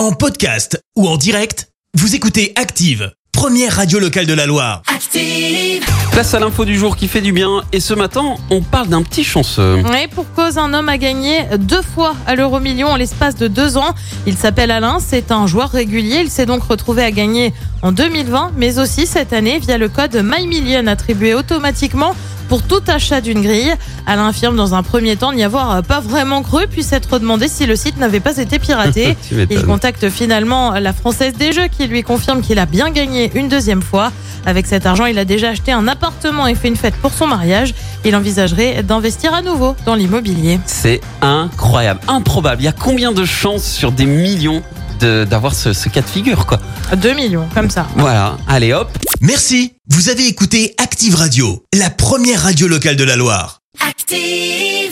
En podcast ou en direct, vous écoutez Active, première radio locale de la Loire. Active. Place à l'info du jour qui fait du bien. Et ce matin, on parle d'un petit chanceux. Et pour cause, un homme a gagné deux fois à l'euro million en l'espace de deux ans. Il s'appelle Alain, c'est un joueur régulier. Il s'est donc retrouvé à gagner en 2020, mais aussi cette année via le code MyMillion attribué automatiquement pour tout achat d'une grille. Alain affirme dans un premier temps n'y avoir pas vraiment cru, puis s'être demandé si le site n'avait pas été piraté. Il contacte finalement la Française des Jeux qui lui confirme qu'il a bien gagné une deuxième fois. Avec cet argent, il a déjà acheté un appartement et fait une fête pour son mariage. Il envisagerait d'investir à nouveau dans l'immobilier. C'est incroyable, improbable. Il y a combien de chances sur des millions d'avoir ce, ce cas de figure, quoi 2 millions, comme ça. Voilà, allez hop. Merci, vous avez écouté Active Radio, la première radio locale de la Loire. Active.